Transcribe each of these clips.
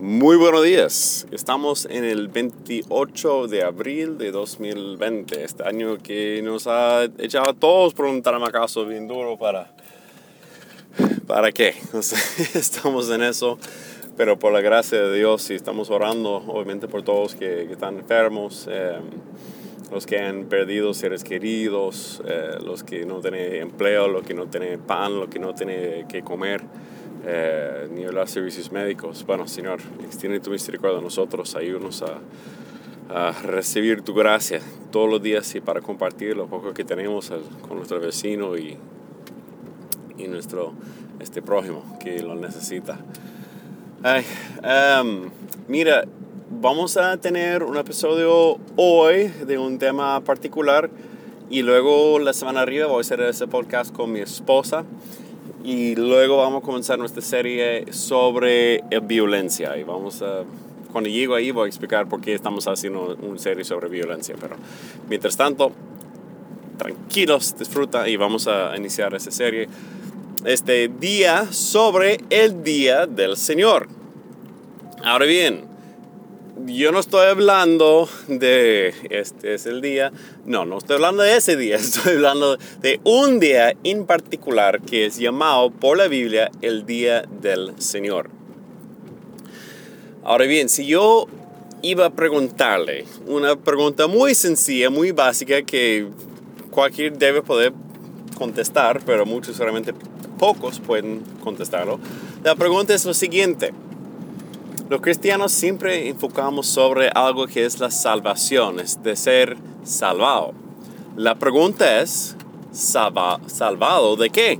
Muy buenos días. Estamos en el 28 de abril de 2020, este año que nos ha echado a todos por un taramacazo bien duro para... ¿Para qué? No sé, estamos en eso, pero por la gracia de Dios y estamos orando obviamente por todos que, que están enfermos, eh, los que han perdido seres queridos, eh, los que no tienen empleo, los que no tienen pan, los que no tienen que comer eh, ni los servicios médicos. Bueno, Señor, extiende tu misericordia a nosotros, ayúdanos a, a, recibir tu gracia todos los días y para compartir lo poco que tenemos con nuestro vecino y, y nuestro este prójimo que lo necesita. Ay, um, mira, vamos a tener un episodio hoy de un tema particular y luego la semana arriba voy a hacer ese podcast con mi esposa y luego vamos a comenzar nuestra serie sobre violencia. Y vamos a cuando llego ahí voy a explicar por qué estamos haciendo una serie sobre violencia. Pero mientras tanto tranquilos disfruta y vamos a iniciar esa serie este día sobre el día del Señor. Ahora bien yo no estoy hablando de este es el día, no, no estoy hablando de ese día, estoy hablando de un día en particular que es llamado por la Biblia el día del Señor. Ahora bien, si yo iba a preguntarle una pregunta muy sencilla, muy básica que cualquier debe poder contestar, pero muchos solamente pocos pueden contestarlo. La pregunta es lo siguiente. Los cristianos siempre enfocamos sobre algo que es la salvación, es de ser salvado. La pregunta es, ¿salvado de qué?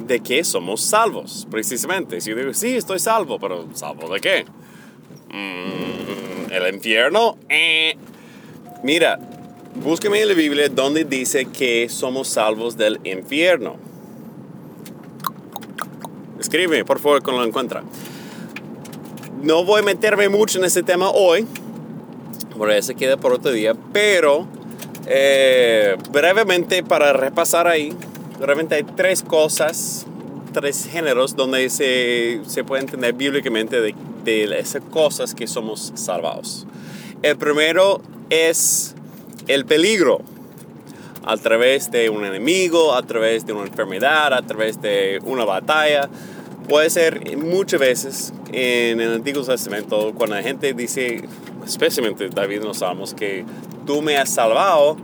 ¿De qué somos salvos? Precisamente. Si digo, sí, estoy salvo, pero ¿salvo de qué? Mm, ¿El infierno? Eh. Mira, búsqueme en la Biblia donde dice que somos salvos del infierno. Escribe, por favor, cuando lo encuentra no voy a meterme mucho en ese tema hoy, por eso queda por otro día, pero eh, brevemente para repasar ahí, realmente hay tres cosas, tres géneros donde se, se puede entender bíblicamente de, de esas cosas que somos salvados. El primero es el peligro a través de un enemigo, a través de una enfermedad, a través de una batalla. Puede ser muchas veces en el Antiguo Testamento, cuando la gente dice, especialmente David nos Salmos, que tú me has salvado,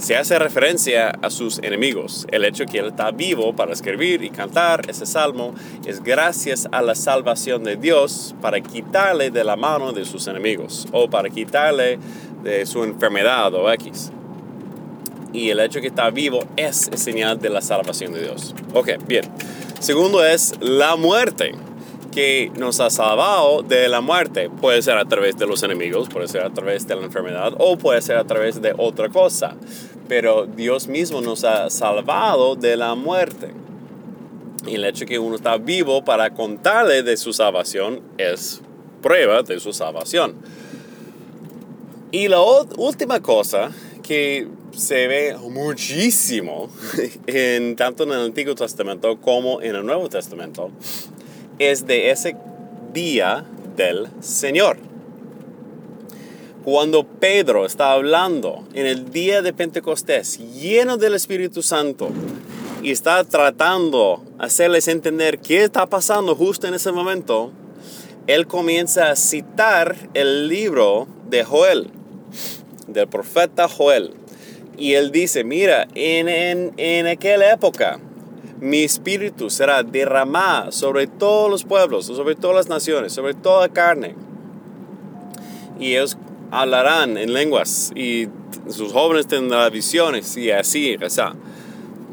se hace referencia a sus enemigos. El hecho que él está vivo para escribir y cantar ese salmo es gracias a la salvación de Dios para quitarle de la mano de sus enemigos o para quitarle de su enfermedad o X. Y el hecho que está vivo es señal de la salvación de Dios. Ok, bien. Segundo es la muerte que nos ha salvado de la muerte. Puede ser a través de los enemigos, puede ser a través de la enfermedad o puede ser a través de otra cosa. Pero Dios mismo nos ha salvado de la muerte. Y el hecho que uno está vivo para contarle de su salvación es prueba de su salvación. Y la última cosa que se ve muchísimo en, tanto en el Antiguo Testamento como en el Nuevo Testamento es de ese día del Señor. Cuando Pedro está hablando en el día de Pentecostés, lleno del Espíritu Santo, y está tratando hacerles entender qué está pasando justo en ese momento, él comienza a citar el libro de Joel, del profeta Joel. Y él dice, mira, en, en, en aquella época, mi espíritu será derramado sobre todos los pueblos, sobre todas las naciones, sobre toda carne. Y ellos hablarán en lenguas y sus jóvenes tendrán visiones y así, o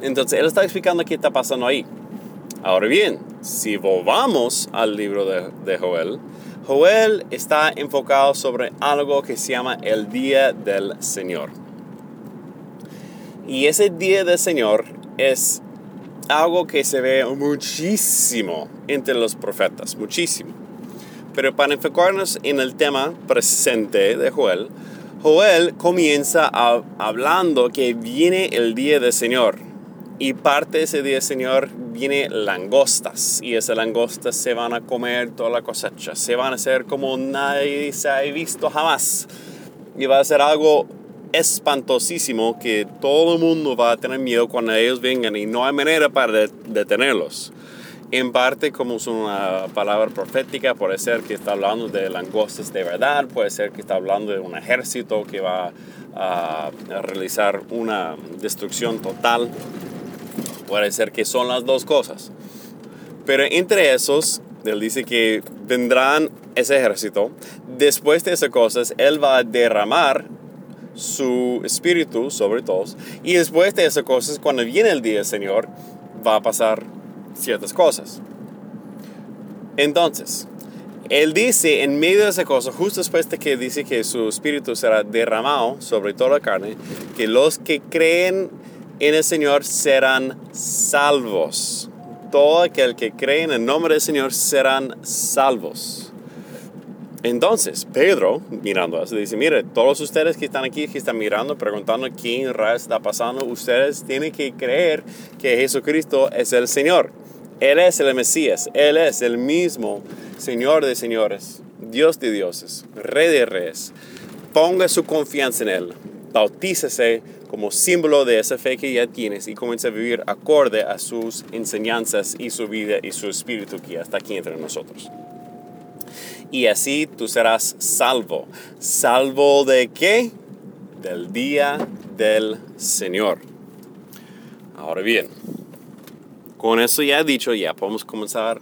Entonces, él está explicando qué está pasando ahí. Ahora bien, si volvamos al libro de, de Joel, Joel está enfocado sobre algo que se llama el día del Señor. Y ese día del Señor es algo que se ve muchísimo entre los profetas, muchísimo. Pero para enfocarnos en el tema presente de Joel, Joel comienza hablando que viene el día del Señor. Y parte de ese día, Señor, viene langostas. Y esas langostas se van a comer toda la cosecha. Se van a hacer como nadie se ha visto jamás. Y va a ser algo espantosísimo que todo el mundo va a tener miedo cuando ellos vengan y no hay manera para detenerlos. En parte como es una palabra profética, puede ser que está hablando de langostas de verdad, puede ser que está hablando de un ejército que va a, realizar una destrucción total. Puede ser que son las dos cosas. Pero entre esos, él dice que vendrán ese ejército. Después de esas cosas, Él va a derramar su espíritu sobre todos. Y después de esas cosas, cuando viene el día del Señor, va a pasar ciertas cosas. Entonces, Él dice en medio de esa cosa, justo después de que dice que su espíritu será derramado sobre toda la carne, que los que creen en el Señor serán salvos. Todo aquel que cree en el nombre del Señor serán salvos. Entonces, Pedro, mirando eso, dice, mire, todos ustedes que están aquí, que están mirando, preguntando quién está pasando, ustedes tienen que creer que Jesucristo es el Señor. Él es el Mesías, Él es el mismo Señor de señores, Dios de dioses, Rey de reyes. Ponga su confianza en Él, bautícese como símbolo de esa fe que ya tienes y comience a vivir acorde a sus enseñanzas y su vida y su espíritu que está aquí entre nosotros y así tú serás salvo. ¿Salvo de qué? Del día del Señor. Ahora bien, con eso ya dicho, ya podemos comenzar,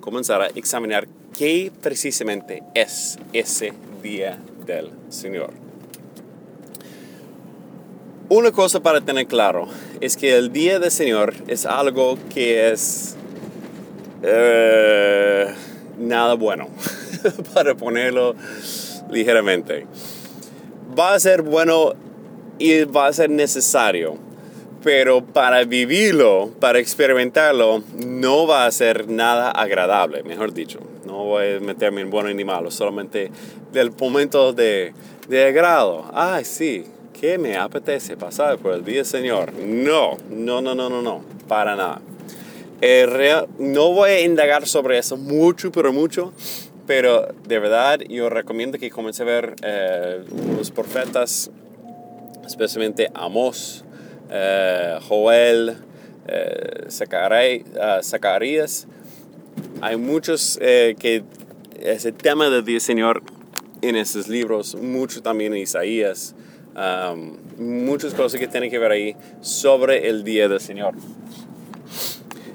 comenzar a examinar qué precisamente es ese día del Señor. Una cosa para tener claro es que el día del Señor es algo que es eh, nada bueno. para ponerlo ligeramente. Va a ser bueno y va a ser necesario, pero para vivirlo, para experimentarlo, no va a ser nada agradable, mejor dicho. No voy a meterme en bueno ni malo, solamente del momento de, de agrado. Ay, sí, que me apetece pasar por el día Señor. No, no, no, no, no, no, para nada. Eh, no voy a indagar sobre eso mucho, pero mucho, pero de verdad yo recomiendo que comience a ver eh, los profetas, especialmente Amos, eh, Joel, eh, Zacarías. Hay muchos que ese tema del Día Señor en esos libros, mucho también en Isaías, um, muchas cosas que tienen que ver ahí sobre el Día del Señor.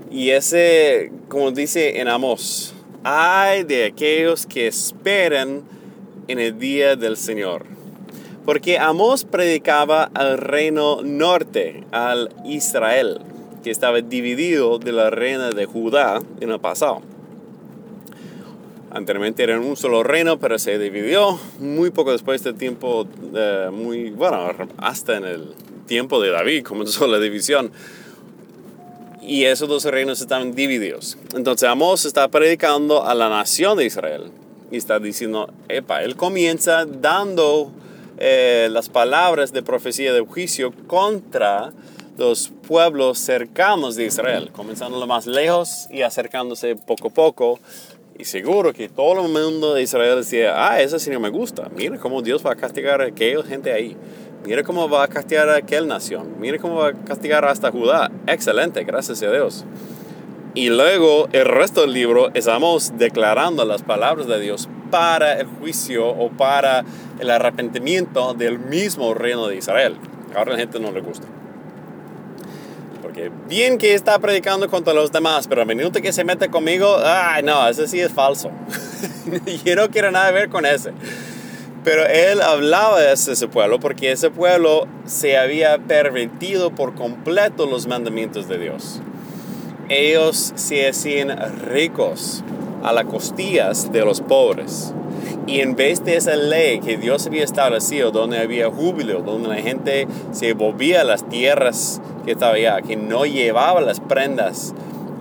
Y ese, como dice en Amos, hay de aquellos que esperan en el día del Señor. Porque Amós predicaba al reino norte, al Israel, que estaba dividido de la reina de Judá en el pasado. Anteriormente era un solo reino, pero se dividió muy poco después del tiempo, muy, bueno, hasta en el tiempo de David comenzó la división y esos dos reinos estaban divididos. Entonces Amós está predicando a la nación de Israel y está diciendo, epa, él comienza dando eh, las palabras de profecía de juicio contra los pueblos cercanos de Israel, comenzando lo más lejos y acercándose poco a poco. Y seguro que todo el mundo de Israel decía, ah, ese Señor me gusta, mira cómo Dios va a castigar a aquella gente ahí. Mire cómo va a castigar a aquel nación. Mire cómo va a castigar hasta Judá. Excelente, gracias a Dios. Y luego el resto del libro estamos declarando las palabras de Dios para el juicio o para el arrepentimiento del mismo reino de Israel. Ahora la gente no le gusta. Porque bien que está predicando contra los demás, pero a minuto que se mete conmigo, ay no, ese sí es falso. Yo no quiero nada ver con ese. Pero él hablaba de ese pueblo porque ese pueblo se había pervertido por completo los mandamientos de Dios. Ellos se hacían ricos a las costillas de los pobres. Y en vez de esa ley que Dios había establecido, donde había júbilo, donde la gente se volvía a las tierras que estaba allá, que no llevaba las prendas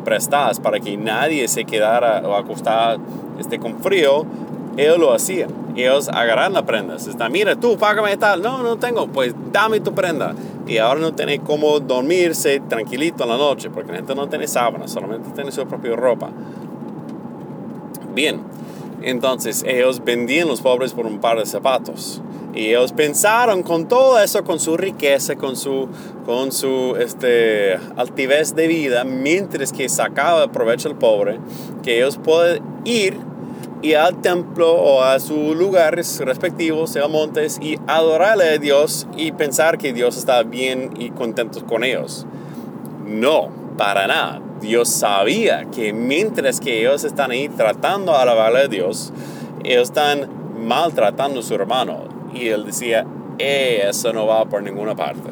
prestadas para que nadie se quedara o acostara este, con frío, ellos lo hacían ellos agarran la prenda. Está, mira, tú págame tal. No, no tengo. Pues dame tu prenda. Y ahora no tiene cómo dormirse tranquilito en la noche, porque la gente no tiene sábanas, solamente tiene su propia ropa. Bien, entonces ellos vendían los pobres por un par de zapatos. Y ellos pensaron con todo eso, con su riqueza, con su, con su este, altivez de vida, mientras que sacaba provecho el pobre, que ellos pueden ir y al templo o a sus lugares respectivos, sea montes, y adorarle a Dios y pensar que Dios está bien y contento con ellos. No, para nada. Dios sabía que mientras que ellos están ahí tratando de alabarle a Dios, ellos están maltratando a su hermano. Y él decía, eh, eso no va por ninguna parte.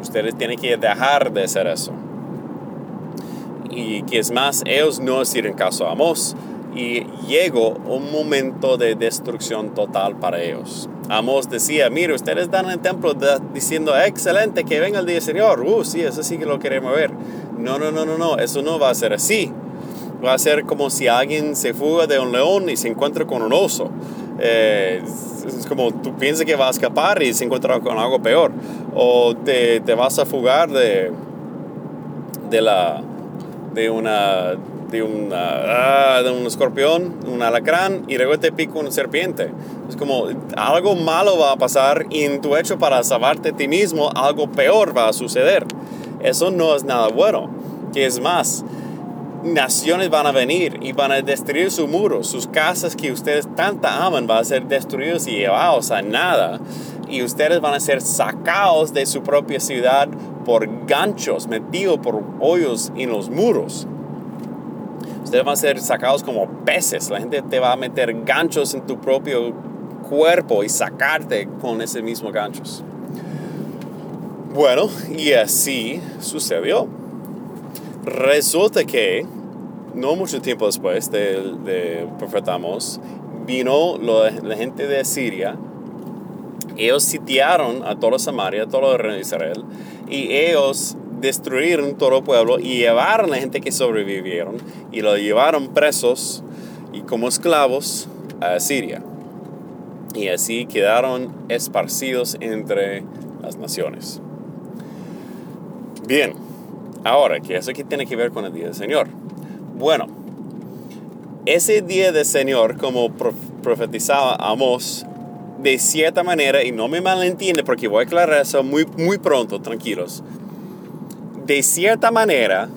Ustedes tienen que dejar de hacer eso. Y que es más, ellos no hicieron caso a Amos y llegó un momento de destrucción total para ellos. Amos decía, mire, ustedes en el templo diciendo, excelente, que venga el día del Señor. Uh, sí, eso sí que lo queremos ver. No, no, no, no, no, eso no va a ser así. Va a ser como si alguien se fuga de un león y se encuentra con un oso. Eh, es como tú piensas que va a escapar y se encuentra con algo peor. O te, te vas a fugar de, de, la, de una ah, de un escorpión, un alacrán y luego te pica una serpiente. Es como algo malo va a pasar y en tu hecho para salvarte a ti mismo algo peor va a suceder. Eso no es nada bueno. Que es más, naciones van a venir y van a destruir sus muros, sus casas que ustedes tanta aman van a ser destruidos y llevados a nada. Y ustedes van a ser sacados de su propia ciudad por ganchos, metidos por hoyos en los muros. Ustedes van a ser sacados como peces. La gente te va a meter ganchos en tu propio cuerpo y sacarte con ese mismo ganchos. Bueno, y así sucedió. Resulta que no mucho tiempo después del de profeta vino la gente de Siria. Ellos sitiaron a toda Samaria, todo de Israel, y ellos destruyeron todo el pueblo y llevaron a la gente que sobrevivieron y lo llevaron presos y como esclavos a Siria. Y así quedaron esparcidos entre las naciones. Bien, ahora, ¿qué eso qué tiene que ver con el día del Señor? Bueno, ese día del Señor, como profetizaba Amos, de cierta manera, y no me malentiende porque voy a aclarar eso muy, muy pronto, tranquilos, de cierta manera,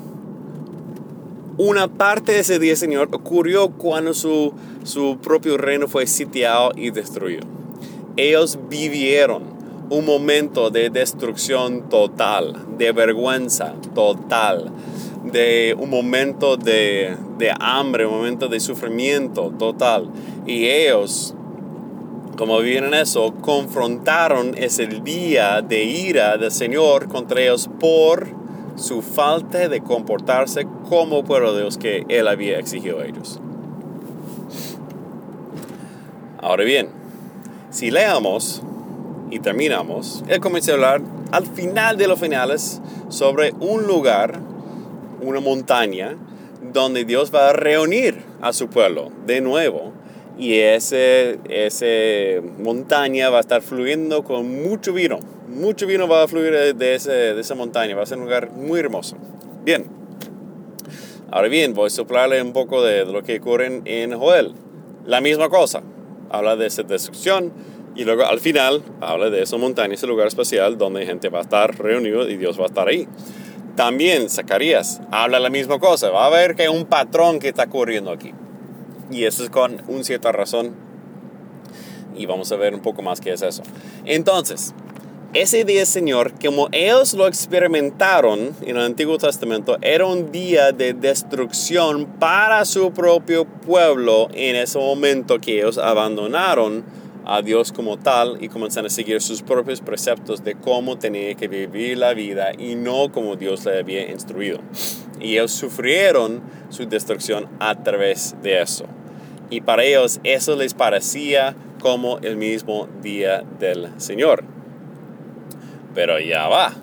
una parte de ese día, Señor, ocurrió cuando su, su propio reino fue sitiado y destruido. Ellos vivieron un momento de destrucción total, de vergüenza total, de un momento de, de hambre, un momento de sufrimiento total. Y ellos como vivieron eso, confrontaron ese día de ira del Señor contra ellos por su falta de comportarse como pueblo de Dios que Él había exigido a ellos. Ahora bien, si leamos y terminamos, Él comienza a hablar al final de los finales sobre un lugar, una montaña, donde Dios va a reunir a su pueblo de nuevo y ese, ese montaña va a estar fluyendo con mucho vino. Mucho vino va a fluir de, ese, de esa montaña. Va a ser un lugar muy hermoso. Bien. Ahora bien, voy a soplarle un poco de, lo que ocurre en, Joel. La misma cosa. Habla de esa destrucción y luego al final habla de esa montaña, ese lugar especial donde gente va a estar reunido y Dios va a estar ahí. También Zacarías habla la misma cosa. Va a ver que hay un patrón que está ocurriendo aquí. Y eso es con una cierta razón. Y vamos a ver un poco más qué es eso. Entonces, ese día, Señor, como ellos lo experimentaron en el Antiguo Testamento, era un día de destrucción para su propio pueblo en ese momento que ellos abandonaron a Dios como tal y comenzaron a seguir sus propios preceptos de cómo tenía que vivir la vida y no como Dios le había instruido. Y ellos sufrieron su destrucción a través de eso. Y para ellos eso les parecía como el mismo día del Señor. Pero ya va.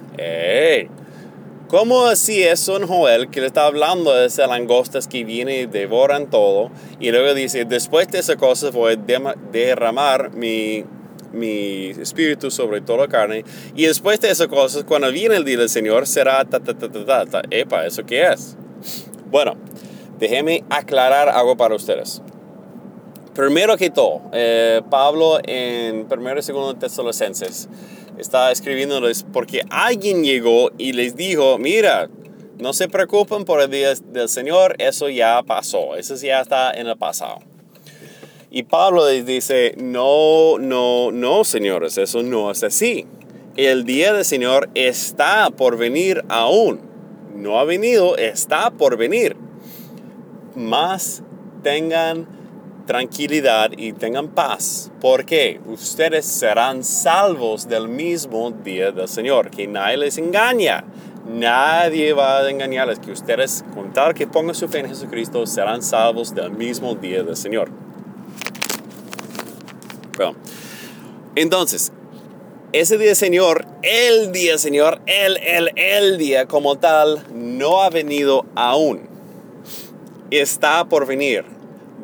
¿Cómo así eso en Joel que le está hablando de esas langostas que vienen y devoran todo? Y luego dice, después de esas cosas voy a derramar mi, mi espíritu sobre toda carne. Y después de esas cosas, cuando viene el día del Señor, será ta, ta, ta, ta, ta, ta. Epa, ¿eso qué es? Bueno, déjenme aclarar algo para ustedes. Primero que todo, eh, Pablo en 1 y 2 Tesalonicenses está escribiéndoles porque alguien llegó y les dijo, mira, no se preocupen por el día del Señor, eso ya pasó, eso ya está en el pasado. Y Pablo dice, no, no, no, señores, eso no es así. El día del Señor está por venir aún. No ha venido, está por venir. Más tengan tranquilidad y tengan paz, porque ustedes serán salvos del mismo día del Señor, que nadie les engaña. Nadie va a engañarles, que ustedes, con tal que pongan su fe en Jesucristo, serán salvos del mismo día del Señor. Bueno, entonces, ese día Señor, el día Señor, el, el, el día como tal, no ha venido aún. Está por venir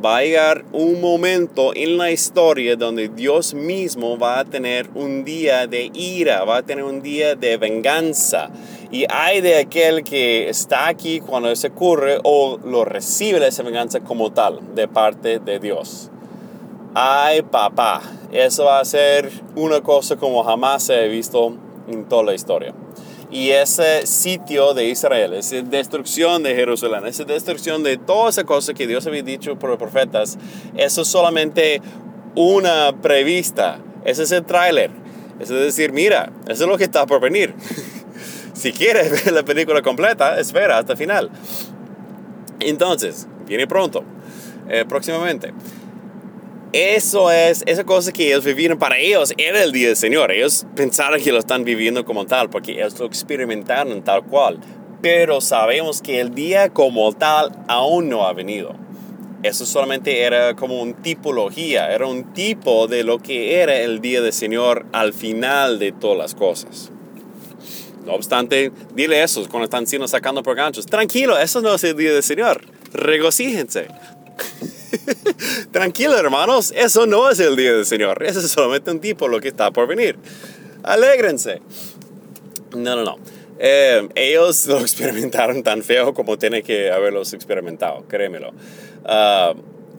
va a llegar un momento en la historia donde Dios mismo va a tener un día de ira, va a tener un día de venganza. Y hay de aquel que está aquí cuando eso ocurre o lo recibe esa venganza como tal de parte de Dios. Ay papá, eso va a ser una cosa como jamás se ha visto en toda la historia y ese sitio de Israel, esa destrucción de Jerusalén, esa destrucción de toda esa cosa que Dios había dicho por los profetas, eso es solamente una prevista, ese es el tráiler. Es decir, mira, eso es lo que está por venir. si quieres ver la película completa, espera hasta el final. Entonces, viene pronto, eh, próximamente. Eso es, esa cosa que ellos vivieron para ellos era el día del Señor. Ellos pensaron que lo están viviendo como tal, porque ellos lo experimentaron tal cual. Pero sabemos que el día como tal aún no ha venido. Eso solamente era como una tipología, era un tipo de lo que era el día del Señor al final de todas las cosas. No obstante, dile eso cuando están siendo sacando por ganchos. Tranquilo, eso no es el día del Señor. Regocíjense. Tranquilo, hermanos, eso no es el día del Señor. Eso es solamente un tipo lo que está por venir. Alégrense. No, no, no. Eh, ellos lo experimentaron tan feo como tiene que haberlos experimentado, créemelo. Ah,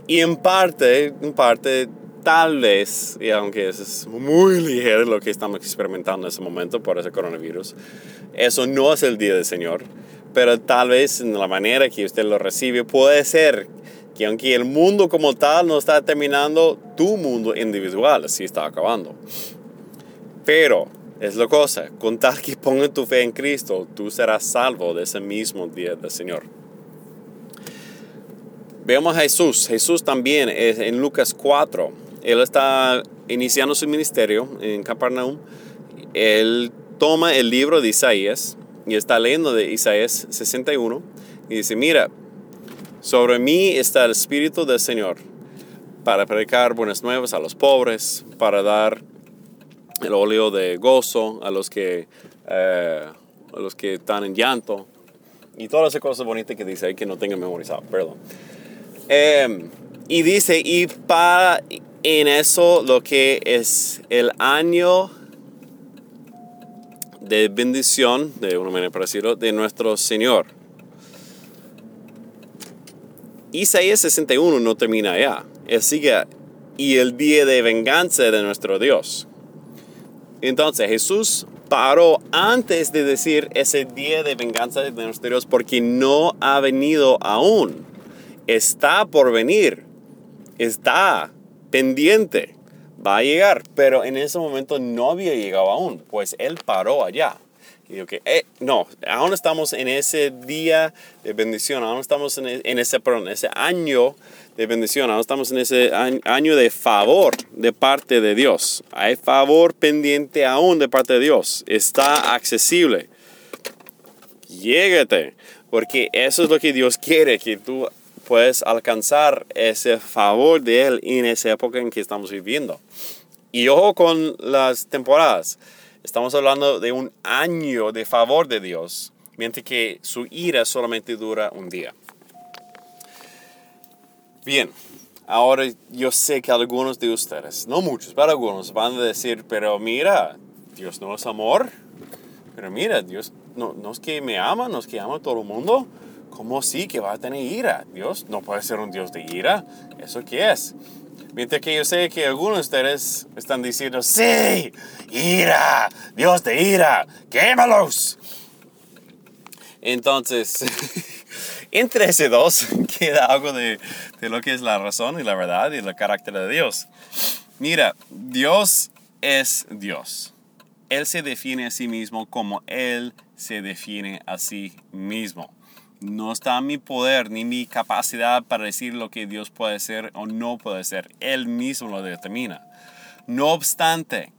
y en parte, en parte, tal vez, y aunque es muy ligero lo que estamos experimentando en ese momento por ese coronavirus, eso no es el día del Señor, pero tal vez en la manera que usted lo recibe puede ser que aunque el mundo como tal no está terminando, tu mundo individual sí está acabando. Pero es la cosa, con tal que pongas tu fe en Cristo, tú serás salvo de ese mismo día del Señor. Veamos a Jesús. Jesús también es en Lucas 4. Él está iniciando su ministerio en Capernaum. Él toma el libro de Isaías y está leyendo de Isaías 61 y dice, mira, sobre mí está el Espíritu del Señor para predicar buenas nuevas a los pobres, para dar el óleo de gozo a los que, eh, a los que están en llanto y todas esas cosas bonitas que dice ahí que no tengo memorizado, perdón. Em, y dice, y para en eso lo que es el año de bendición, de una manera parecida, de nuestro Señor Isaías 61 no termina allá. Él sigue, y el día de venganza de nuestro Dios. Entonces Jesús paró antes de decir ese día de venganza de nuestro Dios porque no ha venido aún. Está por venir. Está pendiente. Va a llegar. Pero en ese momento no había llegado aún. Pues Él paró allá. Y digo que, eh, no, aún estamos en ese día de bendición, aún estamos en, e, ese, perdón, ese año de bendición, aún estamos en ese año de favor de parte de Dios. Hay favor pendiente aún de parte de Dios. Está accesible. Llégate, porque eso es lo que Dios quiere, que tú puedas alcanzar ese favor de Él en esa época en que estamos viviendo. Y ojo con las temporadas. Estamos hablando de un año de favor de Dios. mientras que su ira solamente dura un día. Bien, ahora yo sé que algunos de ustedes, no muchos, pero algunos van a decir, pero mira, Dios no es amor, pero mira, Dios no, no es que me ama, no es que ama a todo el mundo. ¿Cómo sí que va a tener ira? Dios no puede ser un Dios de ira. ¿Eso qué es? Mientras que yo sé que algunos de ustedes están diciendo, sí, ira, Dios de ira, quémalos. Entonces, entre ese dos queda algo de, de lo que es la razón y la verdad y el carácter de Dios. Mira, Dios es Dios. Él se define a sí mismo como Él se define a sí mismo. No está mi poder ni mi capacidad para decir lo que Dios puede ser o no puede ser. Él mismo lo determina. No obstante,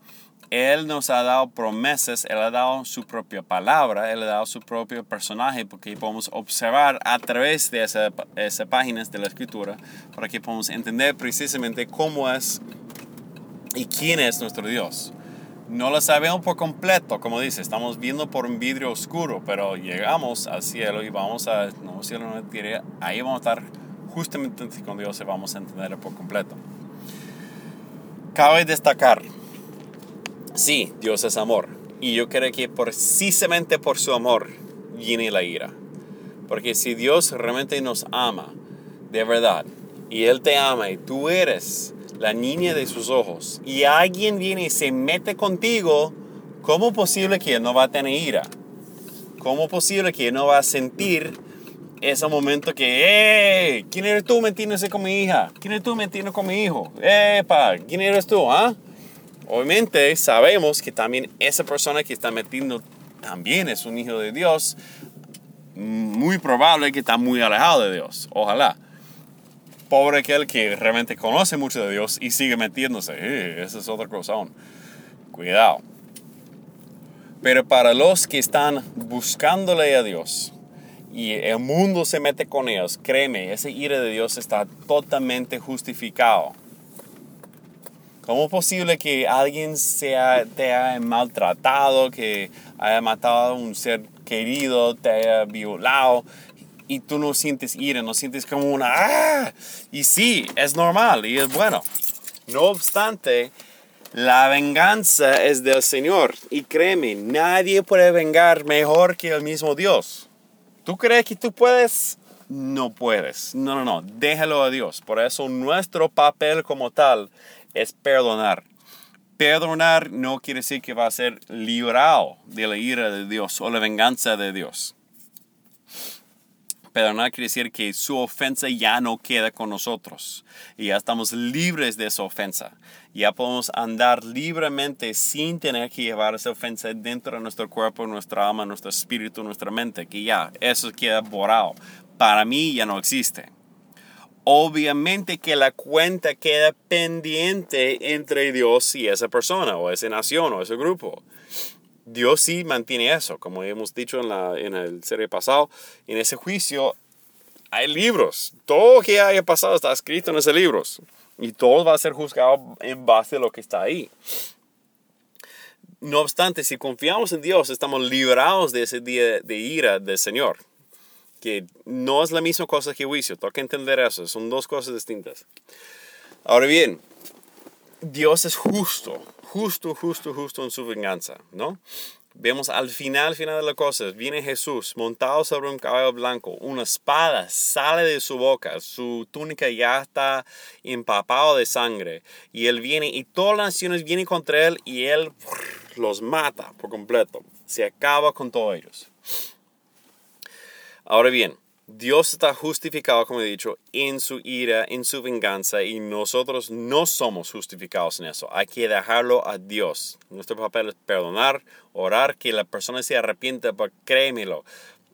Él nos ha dado promesas, Él ha dado su propia palabra, Él ha dado su propio personaje, porque podemos observar a través de esas esa páginas de la escritura, para que podamos entender precisamente cómo es y quién es nuestro Dios no lo sabemos por completo, como dice, estamos viendo por un vidrio oscuro, pero llegamos al cielo y vamos a, no cielo, no diré, ahí vamos a estar justamente con Dios y vamos a entenderlo por completo. Cabe destacar, sí, Dios es amor, y yo creo que precisamente por su amor viene la ira. Porque si Dios realmente nos ama, de verdad, y Él te ama y tú eres la niña de sus ojos, y alguien viene y se mete contigo, ¿cómo posible que no va a tener ira? ¿Cómo posible que no va a sentir ese momento que, ¡eh! ¿Quién eres tú metiéndose con mi hija? ¿Quién eres tú metiendo con mi hijo? ¡Epa! ¿Quién eres tú? Ah? Obviamente sabemos que también esa persona que está metiendo también es un hijo de Dios. Muy probable que está muy alejado de Dios. Ojalá pobre aquel que realmente conoce mucho de Dios y sigue metiéndose. Eh, es otra cosa aún. Cuidado. Pero para los que están buscándole a Dios y el mundo se mete con ellos, créeme, ese ira de Dios está totalmente justificado. ¿Cómo es posible que alguien sea, te haya maltratado, que haya matado a un ser querido, te haya violado y tú no sientes ira, no sientes como una ¡ah! Y sí, es normal y es bueno. No obstante, la venganza es del Señor. Y créeme, nadie puede vengar mejor que el mismo Dios. ¿Tú crees que tú puedes? No puedes. No, no, no. Déjalo a Dios. Por eso nuestro papel como tal es perdonar. Perdonar no quiere decir que va a ser librado de la ira de Dios o la venganza de Dios. Perdonar quiere decir que su ofensa ya no queda con nosotros y ya estamos libres de esa ofensa. Ya podemos andar libremente sin tener que llevar esa ofensa dentro de nuestro cuerpo, nuestra alma, nuestro espíritu, nuestra mente, que ya eso queda borrado. Para mí ya no existe. Obviamente que la cuenta queda pendiente entre Dios y esa persona o esa nación o ese grupo. Dios sí mantiene eso, como hemos dicho en, la, en el serie pasado. En ese juicio hay libros. Todo lo que haya pasado está escrito en esos libros. Y todo va a ser juzgado en base a lo que está ahí. No obstante, si confiamos en Dios, estamos librados de ese día de ira del Señor. Que no es la misma cosa que juicio. Toca entender eso. Son dos cosas distintas. Ahora bien, Dios es justo justo, justo, justo en su venganza, ¿no? Vemos al final, final de las cosas, viene Jesús montado sobre un caballo blanco, una espada sale de su boca, su túnica ya está empapado de sangre, y él viene y todas las naciones vienen contra él y él los mata por completo, se acaba con todos ellos. Ahora bien, Dios está justificado, como he dicho, en su ira, en su venganza, y nosotros no somos justificados en eso. Hay que dejarlo a Dios. Nuestro papel es perdonar, orar, que la persona se arrepienta, pero créemelo.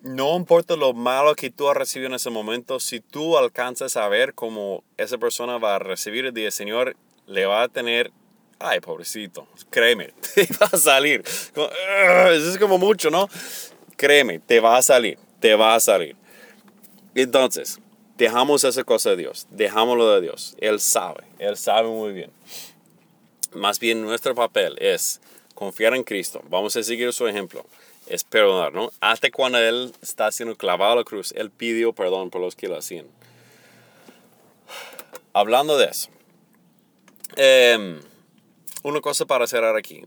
No importa lo malo que tú has recibido en ese momento, si tú alcanzas a ver cómo esa persona va a recibir el día Señor, le va a tener ay, pobrecito, créeme, te va a salir. Es como mucho, ¿no? Créeme, te va a salir, te va a salir. Entonces, dejamos esa cosa de Dios, dejámoslo de Dios. Él sabe, Él sabe muy bien. Más bien nuestro papel es confiar en Cristo. Vamos a seguir su ejemplo. es perdonar, ¿no? Hasta cuando Él está siendo clavado a la cruz, Él pidió perdón por los que lo hacían. Hablando de eso, em, una cosa para cerrar aquí.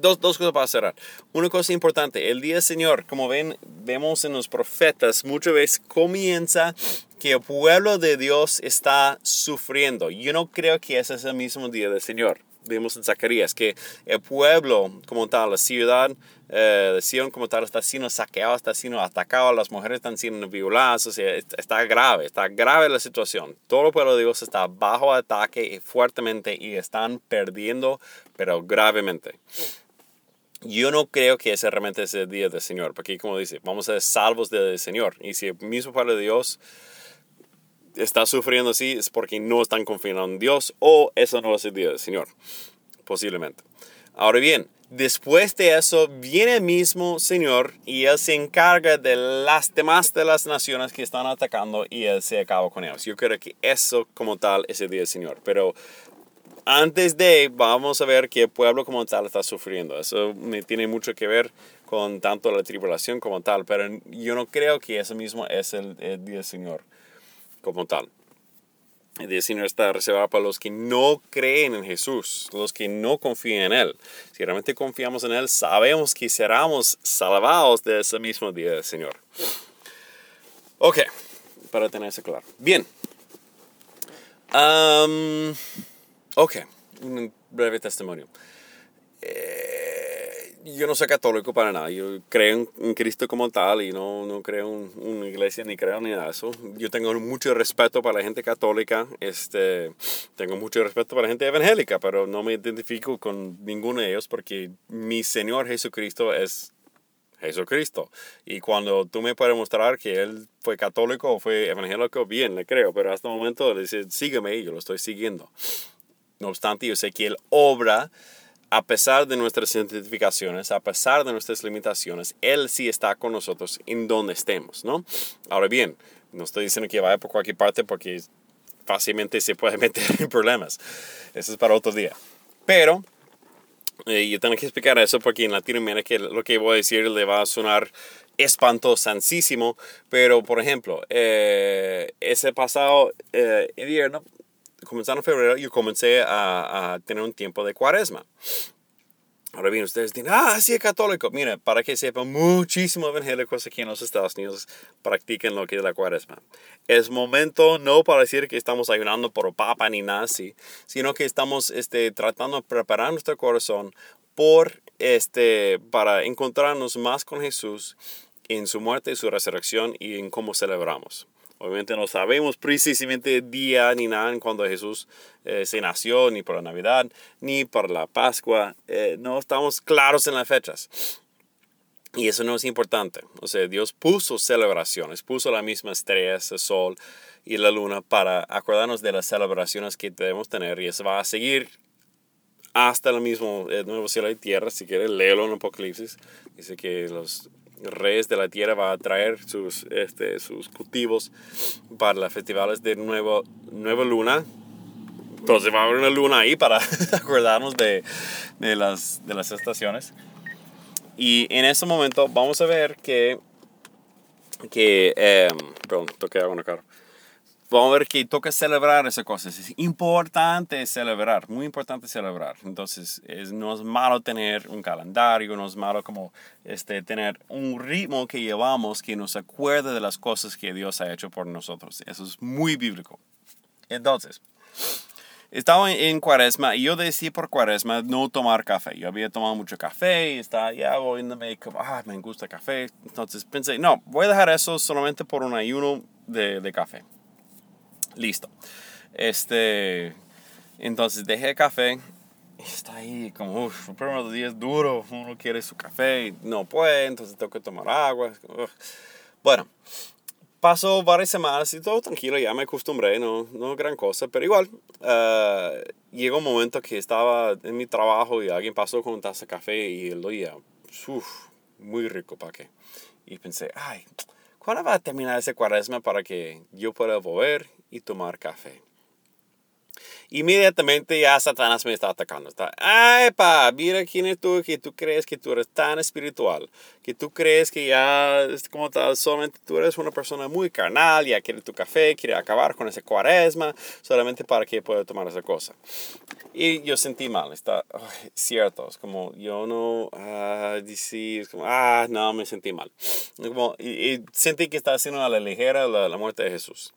Dos, dos, cosas para cerrar. Una cosa importante, el día del Señor, como ven, vemos en los profetas, muchas veces comienza que el pueblo de Dios está sufriendo. Yo no creo que ese es el mismo día del Señor vimos en Zacarías, que el pueblo como tal, la ciudad eh, de Sion como tal está siendo saqueado, está siendo atacado, las mujeres están siendo violadas, o sea, está grave, está grave la situación. Todo el pueblo de Dios está bajo ataque fuertemente y están perdiendo, pero gravemente. Yo no creo que ese realmente es el día del Señor, porque como dice, vamos a ser salvos del Señor. Y si el mismo pueblo de Dios está sufriendo así es porque no están confiando en Dios o eso no es el día del Señor, posiblemente. Ahora bien, después de eso viene el mismo Señor y Él se encarga de las demás de las naciones que están atacando y Él se acaba con ellos. Yo creo que eso como tal es el día del Señor. Pero antes de, vamos a ver que el pueblo como tal está sufriendo. Eso tiene mucho que ver con tanto la tribulación como tal. Pero yo no creo que eso mismo es el, el día del Señor como tal. El Señor está reservado para los que no creen en Jesús, los que no confían en Él. Si realmente confiamos en Él, sabemos que seremos salvados de ese mismo día del Señor. Ok, para tener eso claro. Bien. Ok, un breve testimonio. Eh, yo no soy católico para nada. Yo creo en, Cristo como tal y no, no creo en una iglesia ni creo ni nada de eso. Yo tengo mucho respeto para la gente católica. Este, tengo mucho respeto para la gente evangélica, pero no me identifico con ninguno de ellos porque mi Señor Jesucristo es Jesucristo. Y cuando tú me puedes mostrar que Él fue católico o fue evangélico, bien, le creo. Pero hasta el momento le dice, sígueme y yo lo estoy siguiendo. No obstante, yo sé que Él obra a pesar de nuestras identificaciones, a pesar de nuestras limitaciones, Él sí está con nosotros en donde estemos, ¿no? Ahora bien, no estoy diciendo que vaya por cualquier parte porque fácilmente se puede meter en problemas. Eso es para otro día. Pero eh, yo tengo que explicar eso porque en Latinoamérica lo que voy a decir le va a sonar espantosansísimo, pero por ejemplo, eh, ese pasado eh, invierno comenzando en febrero, yo comencé a, tener un tiempo de cuaresma. Ahora bien, ustedes dicen, ah, sí, es católico. Mira, para que sepan, muchísimos evangélicos aquí en los Estados Unidos practican lo que es la cuaresma. Es momento no para decir que estamos ayunando por papa ni así, sino que estamos este, tratando de preparar nuestro corazón por, este, para encontrarnos más con Jesús en su muerte y su resurrección y en cómo celebramos. Obviamente no sabemos precisamente día ni nada cuando Jesús eh, se nació, ni por la Navidad, ni por la Pascua. Eh, no estamos claros en las fechas. Y eso no es importante. O sea, Dios puso celebraciones, puso la misma estrella, el sol y la luna para acordarnos de las celebraciones que debemos tener. Y eso va a seguir hasta el mismo el nuevo cielo y tierra. Si quieres, léelo en Apocalipsis. Dice que los reyes de la tierra va a traer sus, este, sus cultivos para los festivales de nuevo, nueva luna. Entonces va a haber una luna ahí para acordarnos de, de, las, de las estaciones. Y en ese momento vamos a ver que, que eh, perdón, toqué en carro vamos a ver que toca celebrar esas cosas. Es importante celebrar, muy importante celebrar. Entonces, es, no es malo tener un calendario, no es malo como este, tener un ritmo que llevamos que nos acuerde de las cosas que Dios ha hecho por nosotros. Eso es muy bíblico. Entonces, estaba en, cuaresma y yo decidí por cuaresma no tomar café. Yo había tomado mucho café y estaba ya como, ah, me gusta café. Entonces pensé, no, voy a dejar eso solamente por un ayuno de, de café. Listo. Este, entonces dejé el café. Está ahí como, uff, el primer día es duro, uno quiere su café, no puede, entonces tengo que tomar agua. Bueno, pasó varias semanas y todo tranquilo, ya me acostumbré, no, no gran cosa, pero igual uh, llegó un momento que estaba en mi trabajo y alguien pasó con un taza de café y él oía, uff, muy rico, ¿para qué? Y pensé, ay, ¿cuándo va a terminar ese cuaresma para que yo pueda volver y tomar café. inmediatamente ya Satanás me está atacando. Está, ay, pa, mira quién es tú, que tú crees que tú eres tan espiritual, que tú crees que ya, como tal, solamente tú eres una persona muy carnal, ya quiere tu café, quiere acabar con ese cuaresma, solamente para que pueda tomar esa cosa. Y yo sentí mal, está cierto, es como yo no, ah, como, ah, no, me sentí mal. Como, y, sentí que estaba haciendo a la ligera la, la muerte de Jesús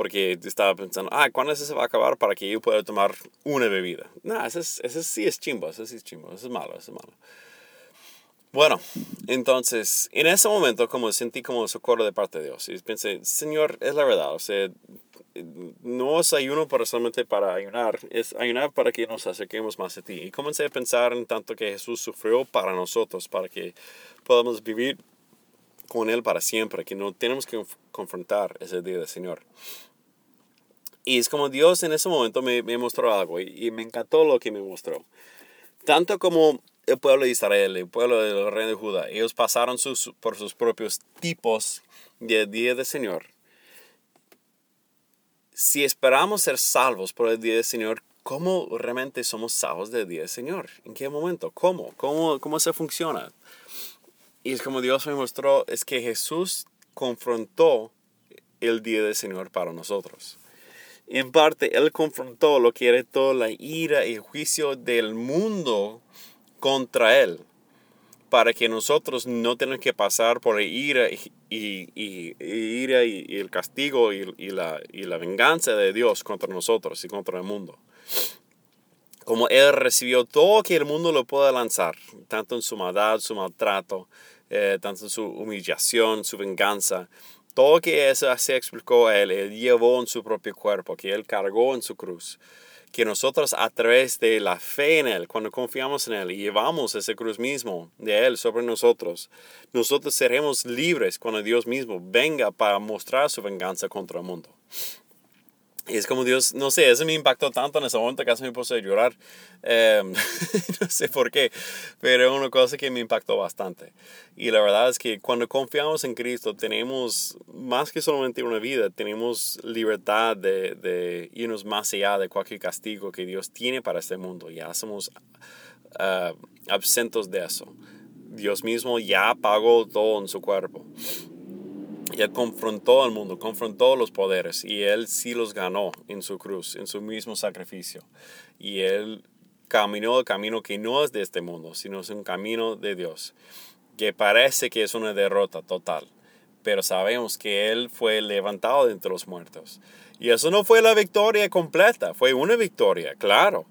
porque estaba pensando, ah, ¿cuándo se va a acabar para que yo pueda tomar una bebida? No, ese, ese sí es chimbo, ese sí es chimbo, ese es malo, ese es malo. Bueno, entonces, en ese momento, como sentí como socorro de parte de Dios, y pensé, Señor, es la verdad, o sea, no es ayuno para solamente para ayunar, es ayunar para que nos acerquemos más a ti. Y comencé a pensar en tanto que Jesús sufrió para nosotros, para que podamos vivir con Él para siempre, que no tenemos que confrontar ese día del Señor. Y es como Dios en ese momento me, me mostró algo y, me encantó lo que me mostró. Tanto como el pueblo de Israel, el pueblo del rey de Judá, ellos pasaron sus, por sus propios tipos de día del Señor. Si esperamos ser salvos por el día del Señor, ¿cómo realmente somos salvos del día del Señor? ¿En qué momento? ¿Cómo? ¿Cómo, cómo se funciona? Y es como Dios me mostró, es que Jesús confrontó el día del Señor para nosotros. En parte, Él confrontó lo que era toda la ira y juicio del mundo contra Él, para que nosotros no tenemos que pasar por la ira y, y, ira y, el castigo y, la, y la venganza de Dios contra nosotros y contra el mundo. Como Él recibió todo que el mundo lo pueda lanzar, tanto en su maldad, su maltrato, eh, tanto en su humillación, su venganza, todo que eso se explicó él, él llevó en su propio cuerpo, que él cargó en su cruz. Que nosotros a través de la fe en Él, cuando confiamos en Él y llevamos ese cruz mismo de Él sobre nosotros, nosotros seremos libres cuando Dios mismo venga para mostrar su venganza contra el mundo. Y es como Dios, no sé, eso me impactó tanto en ese momento casi me puse a llorar. Em, no sé por qué, pero es una cosa que me impactó bastante. Y la verdad es que cuando confiamos en Cristo tenemos más que solamente una vida, tenemos libertad de, de irnos más allá de cualquier castigo que Dios tiene para este mundo. Ya somos uh, absentos de eso. Dios mismo ya pagó todo en su cuerpo. Y él confrontó al mundo, confrontó los poderes y él sí los ganó en su cruz, en su mismo sacrificio. Y él caminó el camino que no es de este mundo, sino es un camino de Dios, que parece que es una derrota total. Pero sabemos que Él fue levantado de entre los muertos. Y eso no fue la victoria completa, fue una victoria, claro.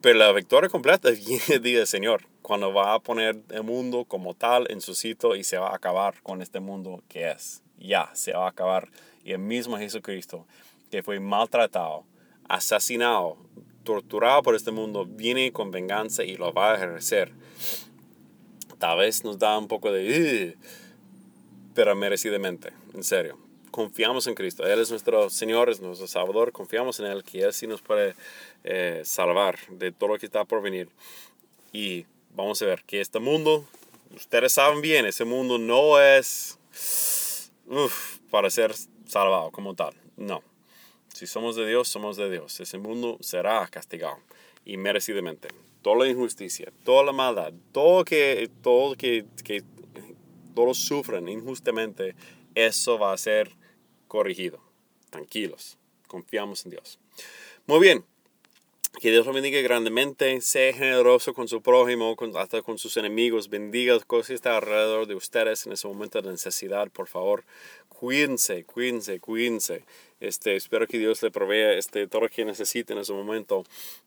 Pero la victoria completa viene del Señor, cuando va a poner el mundo como tal en su sitio y se va a acabar con este mundo que es ya se va a acabar. Y el mismo Jesucristo, que fue maltratado, asesinado, torturado por este mundo, viene con venganza y lo va a ejercer. Tal vez nos da un poco de... pero merecidamente, en serio. Confiamos en Cristo. Él es nuestro Señor, es nuestro Salvador. Confiamos en Él, que Él sí nos puede eh, salvar de todo lo que está por venir. Y vamos a ver que este mundo, ustedes saben bien, ese mundo no es uf, para ser salvado como tal. No. Si somos de Dios, somos de Dios. Ese mundo será castigado y merecidamente. Toda la injusticia, toda la maldad, todo que, todo que, que todos sufren injustamente, eso va a ser corregido. Tranquilos, confiamos en Dios. Muy bien, que Dios lo bendiga grandemente, sea generoso con su prójimo, hasta con sus enemigos, bendiga cosas que está alrededor de ustedes en ese momento de necesidad, por favor. Cuídense, cuídense, cuídense. Este, espero que Dios le provea este, todo lo que necesite en ese momento.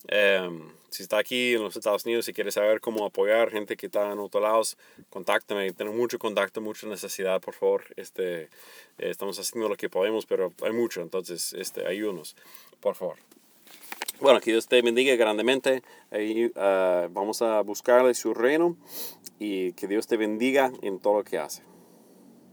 Em, si está aquí en los Estados Unidos y quiere saber cómo apoyar gente que está en otros lados, contáctame. Tengo mucho contacto, mucha necesidad, por favor. Este, estamos haciendo lo que podemos, pero hay mucho, entonces este, ayúdanos, por favor. Bueno, que Dios te bendiga grandemente. Ahí, ah, vamos a buscarle su reino y que Dios te bendiga en todo lo que hace.